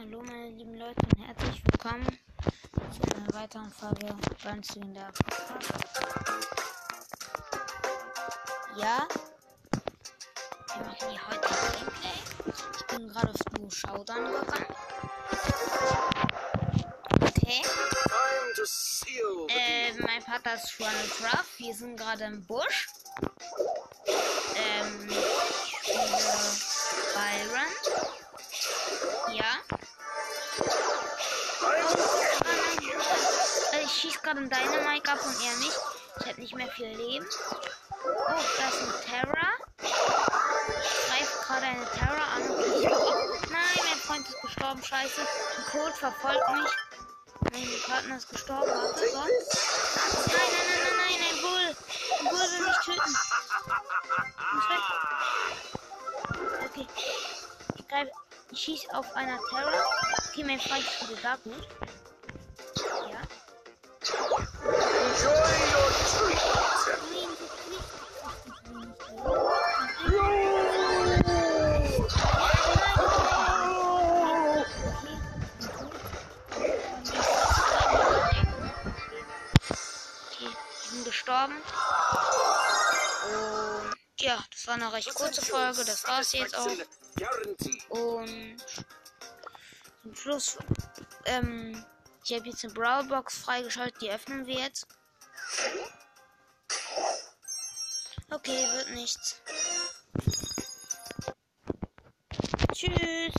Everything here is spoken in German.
Hallo meine lieben Leute und herzlich willkommen zu einer weiteren Folge Burns Legendär Podcast. Ja, wir machen hier heute ein Gameplay. Ich bin gerade auf Duo Showdown gegangen. Okay. Äh, mein Vater ist Juan Craft. Wir sind gerade im Busch. Ich schieße gerade einen Dynamite ab und er nicht. Ich hätte nicht mehr viel Leben. Oh, da ist ein Terra. Ich greife gerade eine Terra an. Okay, ich nein, mein Freund ist gestorben. Scheiße. Ein Code verfolgt mich. Mein Partner ist gestorben. Warte, so. Nein, nein, nein, nein, nein, ein Bull. Ein Bull will mich töten. Weg. Okay. Ich greife. Ich schieße auf einer Terra. Okay, mein Freund ist wieder da. Gut. Gestorben. Und ja, das war eine recht kurze Folge. Das war's jetzt auch. Und zum Schluss, ähm, ich habe jetzt eine Brawlbox freigeschaltet, die öffnen wir jetzt. Okay, wird nichts. Tschüss.